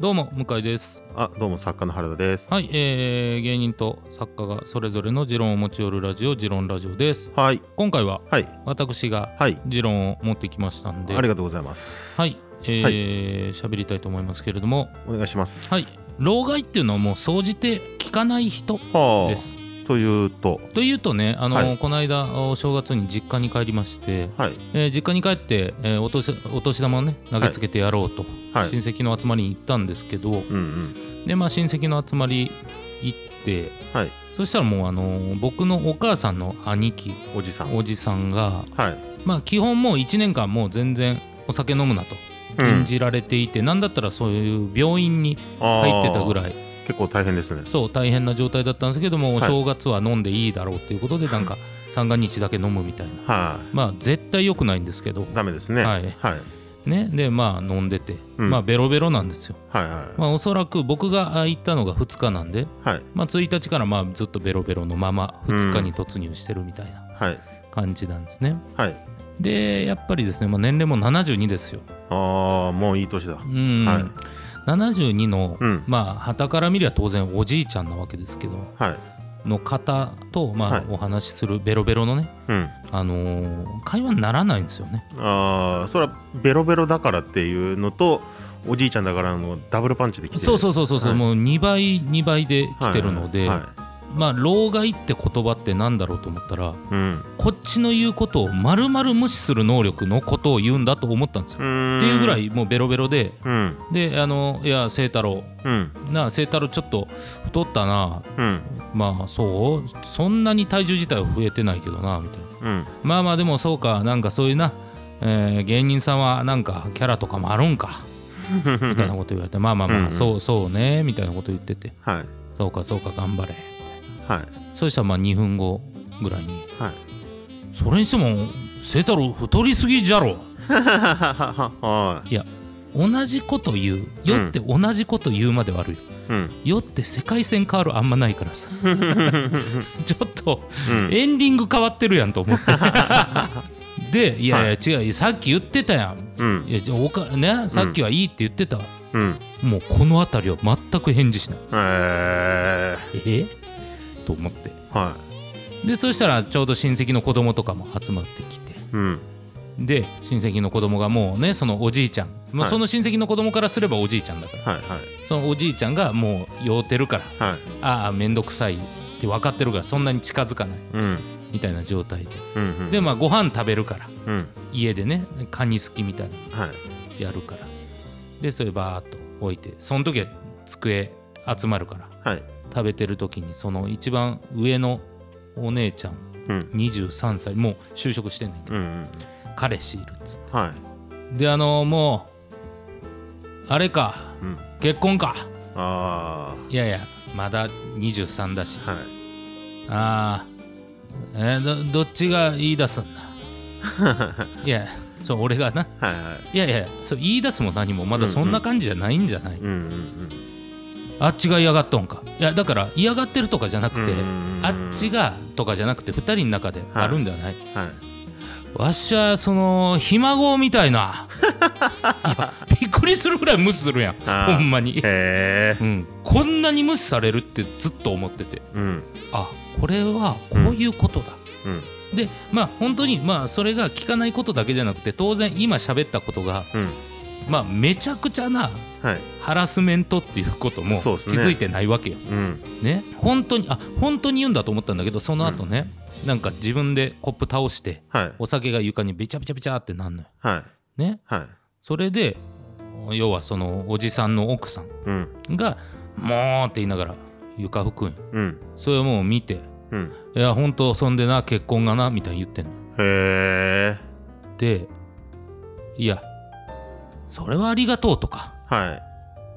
どうも向井です。あどうも作家の原田です。はい、えー、芸人と作家がそれぞれの持論を持ち寄るラジオ持論ラジオです。はい。今回ははい。私がはい。持論を持ってきましたんで。ありがとうございます。はい。えー喋りたいと思いますけれども。お願いします。はい。老害っていうのはもう総じて聞かない人はあ。ですというと。というとねあの、はい。この間お正月に実家に帰りまして、はい。えー実家に帰って、えーお年お年玉をね投げつけてやろうと、はい。親戚の集まりに行ったんですけど、うんうん。でまあ親戚の集まり行ってはい。そしたらもうあの僕のお母さんの兄貴おじさん。おじさんがはい。まあ基本もう1年間もう全然お酒飲むなと。禁じられていて、なんだったらそういう病院に入ってたぐいらい結構大変ですね。そう大変な状態だったんですけども、おはい。正月は飲んでいいだろうっていうことでなんか 三が日だけ飲むみたいな。はい。まあ絶対良くないんですけど。ダメですね。ははい。いはい。ね。でまあ飲んでて、うん。まあベロベロなんですよ。はいまあおそらく僕が行ったのが2日なんではい。まあ1日からまあずっとベロベロのまま2日に突入してるみたいなはい。感じなんですね、はい。でやっぱりですね、まあ、年齢も72ですよ。ああもういい年だ。うん、はい72の、うん。まあ旗から見りゃ当然おじいちゃんなわけですけどはい。の方とまあ、はい。お話しするベロベロのねうん。あのー会話にならないんですよね。ああそれはベロベロだからっていうのとおじいちゃんだからのダブルパンチで来てる。そうそうそうそうそう、はい。もう2倍2倍で来てるので、はいはいまあ老害って言葉ってなんだろうと思ったらうん。こっちの言うことを丸々無視する能力のことを言うんだと思ったんですよ。っていうぐらいもうベロベロでうん。であのいや清太郎。うん。なあ清太郎ちょっと太ったな。うん。まあそう？そんなに体重自体は増えてないけどなみたいな。うん。まあまあでもそうか。なんかそういうな、えー芸人さんはなんかキャラとかもあるんか。みたいなこと言われて。まあまあまあ、うんうん。そうそうねみたいなこと言ってて。はい。そうかそうか頑張れはい。そしたらまあ2分後ぐらいに。はい。それにしても清太郎太りすぎじゃろ。はい。や同じこと言う。よって同じこと言うまで悪い。ようん。よって世界線変わるあんまないからさ。ちょっとうん。エンディング変わってるやんと思って。でいやいや違うさっき言ってたやん。うん。いやじゃあおかねさっきはいいって言ってた、うん。もうこの辺りは全く返事しない。ええ？と思って。ーはでそしたらちょうど親戚の子供とかも集まってきて。いうん。で親戚の子供がもうねそのおじいちゃん、まあ、はい。その親戚の子供からすればおじいちゃんだから。はいはい。そのおじいちゃんがもう酔うてるから。はい。ああ面倒くさいって分かってるからそんなに近づかない。うん。みたいな状態で。うんうん。でまあご飯食べるから。うん。家でねカニすきみたいな。やるから。でそれバーッと置いて。その時は机集まるから。はい食べてる時にその一番上のお姉ちゃんうん。23歳もう就職してんねんけど。うんうん彼氏いるっつって。はい。であのもうあれか。うん。結婚か。あいやいやまだ23だし。あはい。ああえーどどっちが言い出すんだ？いやそう俺がな。はいはい。いやいやそう言い出すも何もまだそんな感じじゃないんじゃない、うんうんあっちが嫌がっとんか。いやだから嫌がってるとかじゃなくて、うんうんうんあっちがとかじゃなくて2人の中であるんじゃない、はい。わしはそのひ孫みたいな。びっくりするぐらい無視するやん。ほんまに、うん、こんなに無視されるってずっと思ってて。うん。あこれはこういうことだ、うん。でまあ本当にまあそれが聞かないことだけじゃなくて当然今喋ったことがうんまあめちゃくちゃなはい。ハラスメントっていうことも気づいてないわけよ。うん。ね。本当にあ本当に言うんだと思ったんだけどその後ね、なんか自分でコップ倒してはい。お酒が床にべちゃべちゃべちゃってなんのよ。はい。ね。はい。それで要はそのおじさんの奥さうん。んが「もう」って言いながら床拭くんよ。うん。それをもう見てうん「いや本当そんでな結婚がな」みたいに言ってんの。へえでいやそれはありがとうとか。は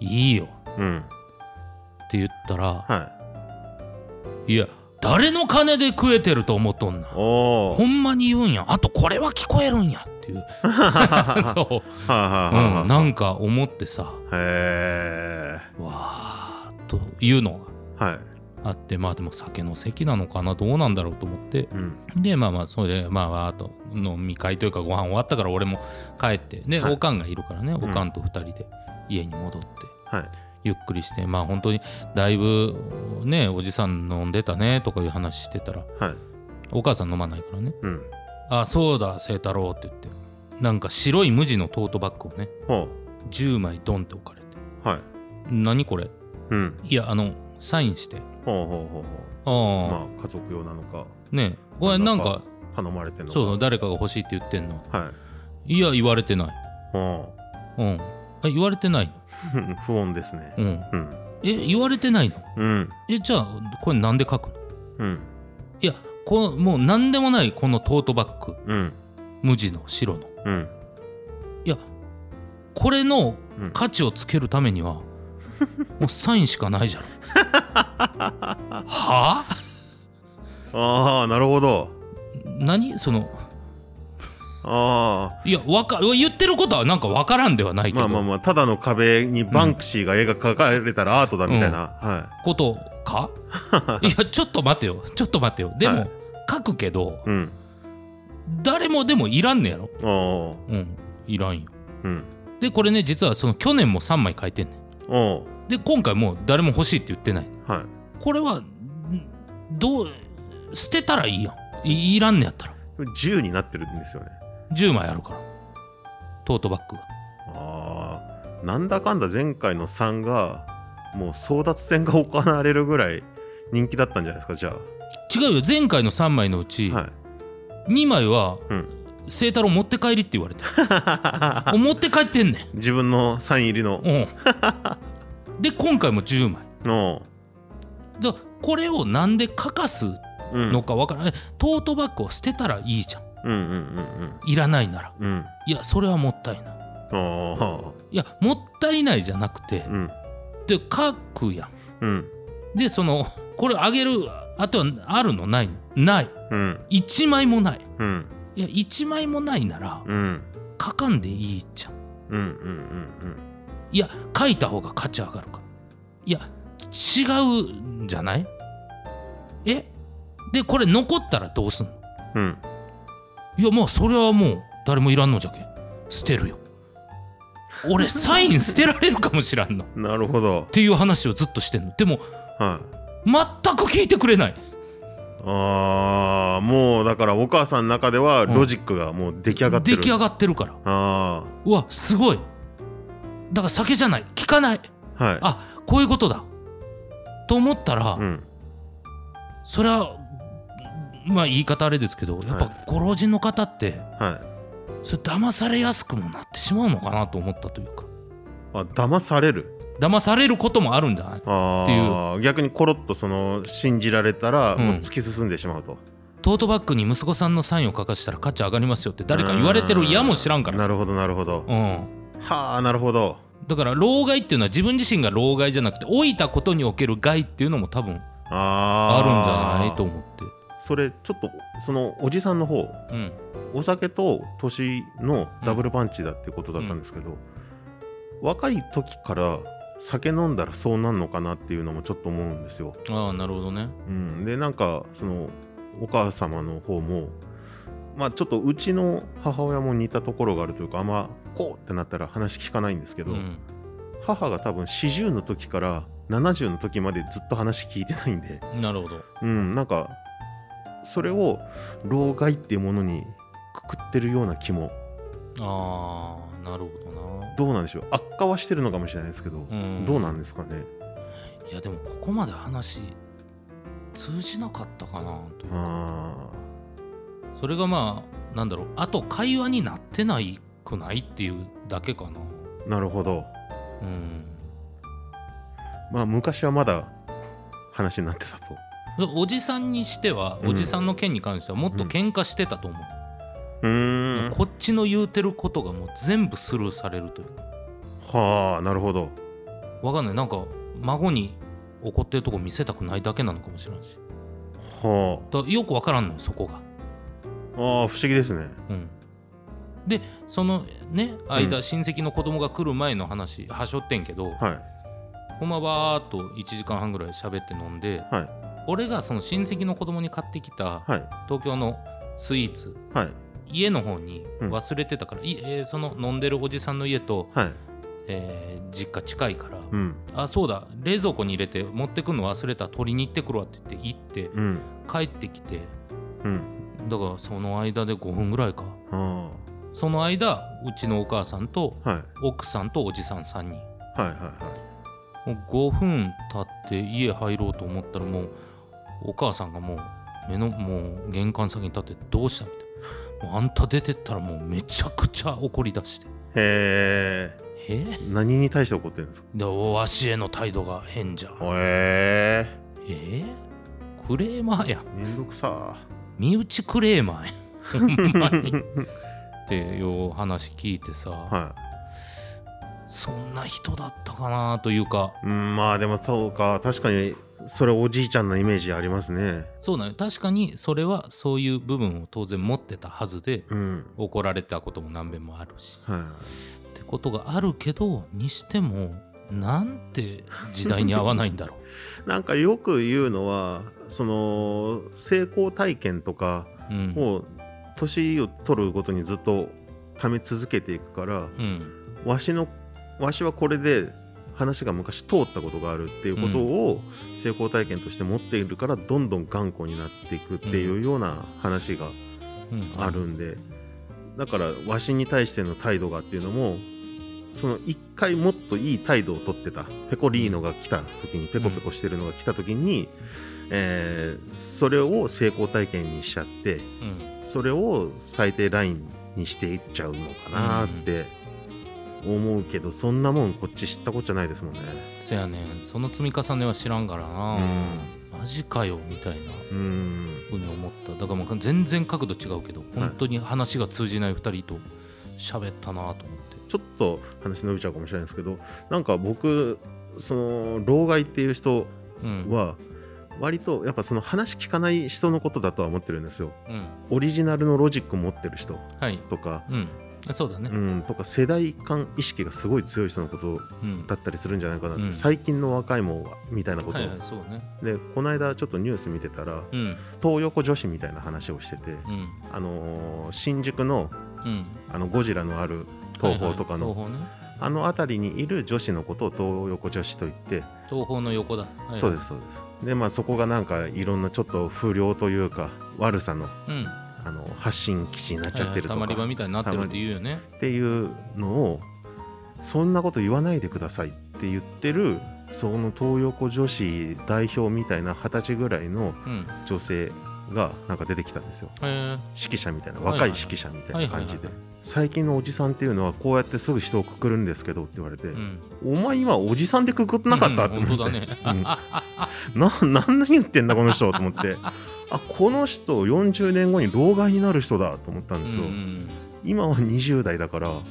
い。いよ。うん。って言ったらはい。や誰の金で食えてると思っとんな？ほんまに言うんや。あとこれは聞こえるんや。っていう。そう、うん、なんか思ってさ。へえわーっというのは。い。があってまあでも酒の席なのかな？どうなんだろうと思って。うん。でまあまあそれでまああと飲み会というかご飯終わったから俺も帰って。で、はい。おかんがいるからねん。おかんと2人で家に戻って。はい。ゆっくりしてまあ本当にだいぶねおじさん飲んでたねとかいう話してたらはい。お母さん飲まないからね。うん。あそうだ清太郎って言って。なんか白い無地のトートバッグをねほ10枚ドンって置かれて。うはい。何これ？うん。いやあのサインしてほうほうほうほう。ああ、まあ家族用なのか。ね。これなんか頼まれてんのか。そう誰かが欲しいって言ってんの。はい。いや言われてない。ほうん。あ言われてない 不穏ですね。うん。うん。え言われてないの？うん。えじゃあこれなんで書くの？うん。いやこのもう何でもないこのトートバッグ。うん。無地の白の。うん。いやこれのうん。価値をつけるためには もうサインしかないじゃろは？あああなるほど。何？そのあいやわか言ってることはなんかわからんではないけど、あまあまあまあただの壁にバンクシーが絵が描かれたらアートだみたいな、はことか？いやちょっと待てよ。ちょっと待てよ。でも、はい。書くけどいうん。誰もでもいらんねやろ。おうん。いらんよ。うん。でこれね実はその去年も3枚書いてんねで今回もう誰も欲しいって言ってない。はい。これはんどう捨てたらいいやん。いいらんねやったら。10になってるんですよね。10枚あるから。トートバッグが。ああなんだかんだ前回の3がもう争奪戦が行われるぐらい人気だったんじゃないですかじゃ違うよ。前回の3枚のうちあはい。2枚はうん清太郎持って帰りって言われて。お持って帰ってんねん。自分のサイン入りの。うん。で今回も10枚。のだこれをなんで書かすうん。のかわからない、トートバッグを捨てたらいいじゃん。うんうんうんいらないなら。うん。うんいやそれはもったいない。あいやもったいないじゃなくてあうん。で書くやん。うん。でそのこれあげるあとはあるのないの？ない。うん。1枚もない。うんいや1枚もないならうん。書かんでいいじゃん。うんうんうんいや書いた方が価値上がるから。いや違うんじゃない？え？でこれ残ったらどうすんの？うん。いやまあそれはもう誰もいらんのじゃけ捨てるよ。俺 サイン捨てられるかもしらんの。っうんなるほど。ていう話をずっとしてんの。でもはい。全く聞いてくれないああもうだからお母さんの中ではロジックがもう出来上がってる、出来上がってるから。あうわすごい。だから酒じゃない。聞かない。あはい。あこういうことだ。と思ったら、うん。それはまあ言い方あれですけどやっぱはご老人の方ってはい。それ騙されやすくもなってしまうのかなと思ったというか。あ騙される騙されることもあるんじゃない？あってあ逆にコロッとその信じられたらうん。もう突き進んでしまうと、トートバッグに息子さんのサインを書かしたら価値上がりますよって誰か言われてるやも知らんからさ。なるほどなるほど、うん。はあなるほど。だから老害っていうのは自分自身が老害じゃなくて老いたことにおける害っていうのも多分ああるんじゃあないと思って。それちょっとそのおじさんの方うん。お酒と年のダブルパンチだってことだったんですけど、若い時から酒飲んだらそうなんのかなっていうのもちょっと思うんですよ。ああなるほどね。うん、でなんかそのお母様の方もまあちょっとうちの母親も似たところがあるというかあんまこうってなったら話聞かないんですけど、うん。母が多分40の時から70の時までずっと話聞いてないんで、なるほど。うん、なんかそれを老害っていうものにくくってるような気もああなるほどな。どうなんでしょう？悪化はしてるのかもしれないですけど、うん。どうなんですかね？いやでもここまで話通じなかったかなという。あそれがまあなんだろうあと会話になってないくないっていうだけかな。ーなるほど。うん。まあ昔はまだ話になってたと。おじさんにしては、うん。おじさんの件に関してはもっと喧嘩してたと思う、うーん。こっちの言うてることがもう全部スルーされるという。はあなるほど。わかんない。なんか孫に怒ってるとこ見せたくないだけなのかもしれないし。はだからよくわからんのよそこが、ああー不思議ですね。うん、でそのね間、うん。親戚の子供が来る前の話はしょってんけど、はい。ほんまバーっと1時間半ぐらい喋って飲んではい。俺がその親戚の子供に買ってきたはい。東京のスイーツはい家の方にうん。忘れてたから、いえーその飲んでるおじさんの家と、はい。えー実家近いから、うん。あそうだ冷蔵庫に入れて持ってくるの忘れた取りに行ってくるわって言って行ってうん。帰ってきてうん。だからその間で5分ぐらいか。あその間うちのお母さんとあはい。奥さんとおじさん3人。はいはいはい。もう5分経って家入ろうと思ったらもうお母さんがもう目のもう玄関先に立ってどうしたみたいなあんた出てったらもうめちゃくちゃ怒り出して。へええ？何に対して怒ってるんですか？でわしへの態度が変じゃ。へええ？クレーマーや。めんどくさ身内クレーマーや。ほんまに。っていう話聞いてさ、はそんな人だったかなというか。いうんまあでもそうか。確かにそれおじいちゃんのイメージありますねそうなのよ確かにそれはそういう部分を当然持ってたはずでうん怒られたことも何遍もあるしはいってことがあるけどにしてもなんて時代に合わないんだろ なんかよく言うのはその成功体験とかう。うん。を年を取るごとにずっと貯め続けていくからうん。わしのわしはこれで話が昔通ったことがあるっていうことを成功体験として持っているからどんどん頑固になっていくっていうような話がうん。あるんで。だからわしに対しての態度がっていうのもその一回もっといい態度をとってた。ペコリーノが来た時にペコペコしてるのが来た時に、えーそれを成功体験にしちゃってうん。それを最低ラインにしていっちゃうのかなって思うけど、そんなもんこっち知ったこっちゃないですもんね。せやねん。その積み重ねは知らんからな。マジかよみたいなうんふうに思った。だからもう全然角度違うけど、本当に話が通じない2人と喋ったなと思って。ちょっと話伸びちゃうかもしれないですけどなんか僕その老害っていう人うん。は割とやっぱその話聞かない人のことだとは思ってるんですよ。うん。オリジナルのロジック持ってる人はい。とか、うん。そうだねう。ん、とか世代間意識がすごい強い人のことうん。だったりするんじゃないかなって、うん最近の若いもんはみたいなことを、はいはい、そうね。でこの間ちょっとニュース見てたらうん。東横女子みたいな話をしてて、うん。あのー新宿のうん。あのゴジラのある東宝とかの、はいはいね。あの辺りにいる女子のことを東横女子と言って、東宝の横だ。はいはいそうですそうですでまあそこがなんかいろんなちょっと不良というか悪さのうん。あの発信基地になっちゃってるとか、はいはいたまり場みたいになってるって言うよね。っていうのをそんなこと言わないでくださいって言ってるその東横女子代表みたいな二十歳ぐらいのうん。女性がなんか出てきたんですよへえ。指揮者みたいなはいはいはい若い指揮者みたいな感じではいはいはい最近のおじさんっていうのはこうやってすぐ人をくくるんですけどって言われて、うん。お前今おじさんでくくってなかった、うんって思って、本当だね。うん。な何言ってんだこの人と思って。あこの人40年後に老害になる人だと思ったんですよ、うん今は20代だから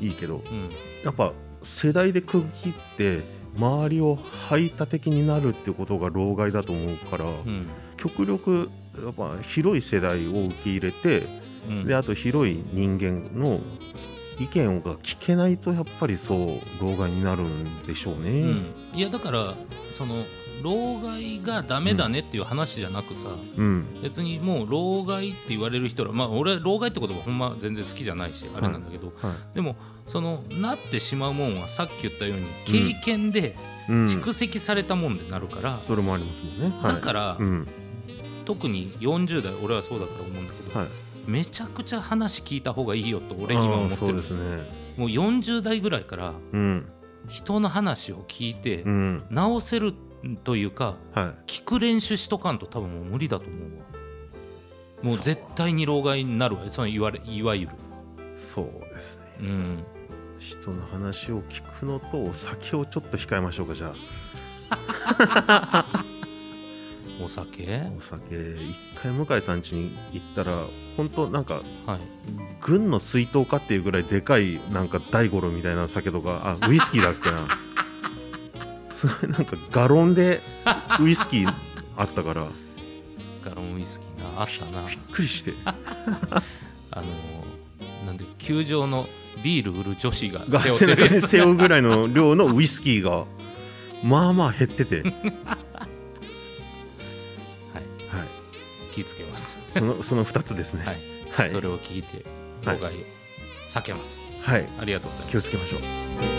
いいけど。うん。やっぱ世代で区切って周りを排他的になるってことが老害だと思うから、うん。極力やっぱ広い世代を受け入れてうんであと広い人間の意見が聞けないとやっぱりそう老害になるんでしょうね。うん。いやだからその老害がダメだねっていう話じゃなくさ、うん。別にもう老害って言われる人らまあ俺は老害って言葉ほんま全然好きじゃないしあれなんだけど、はい。でもそのなってしまうもんはさっき言ったように経験でうん、蓄積されたもんでなるから、それもありますもんね。はい、だから、うん。特に40代俺はそうだから思うんだけど、はい、めちゃくちゃ話聞いた方がいいよと俺今思ってる。あーそうですね。もう40代ぐらいからうん。人の話を聞いてうん。直せるというかはい。聞く練習しとかんと多分もう無理だと思うわ。もう絶対に老害になるわ。そのいわれいわゆる。そうですね。うん。人の話を聞くのとお酒をちょっと控えましょうかじゃ お酒？あお酒。一回向井さん家に行ったら本当なんかはい。軍の水筒かっていうぐらいでかいなんか大五郎みたいな酒とかあウイスキーだっけな。すごいなんかガロンでウイスキーあったから。ガロンウイスキーなあったな。びっくりして。あのーなんで球場のビール売る女子がが背負ってる背負うぐらいの量のウイスキーがまあまあ減ってて、気ぃつけます。そのその2つですね。はい。はい、それを聞いて老害避けます。はい、ありがとうございます。気をつけましょう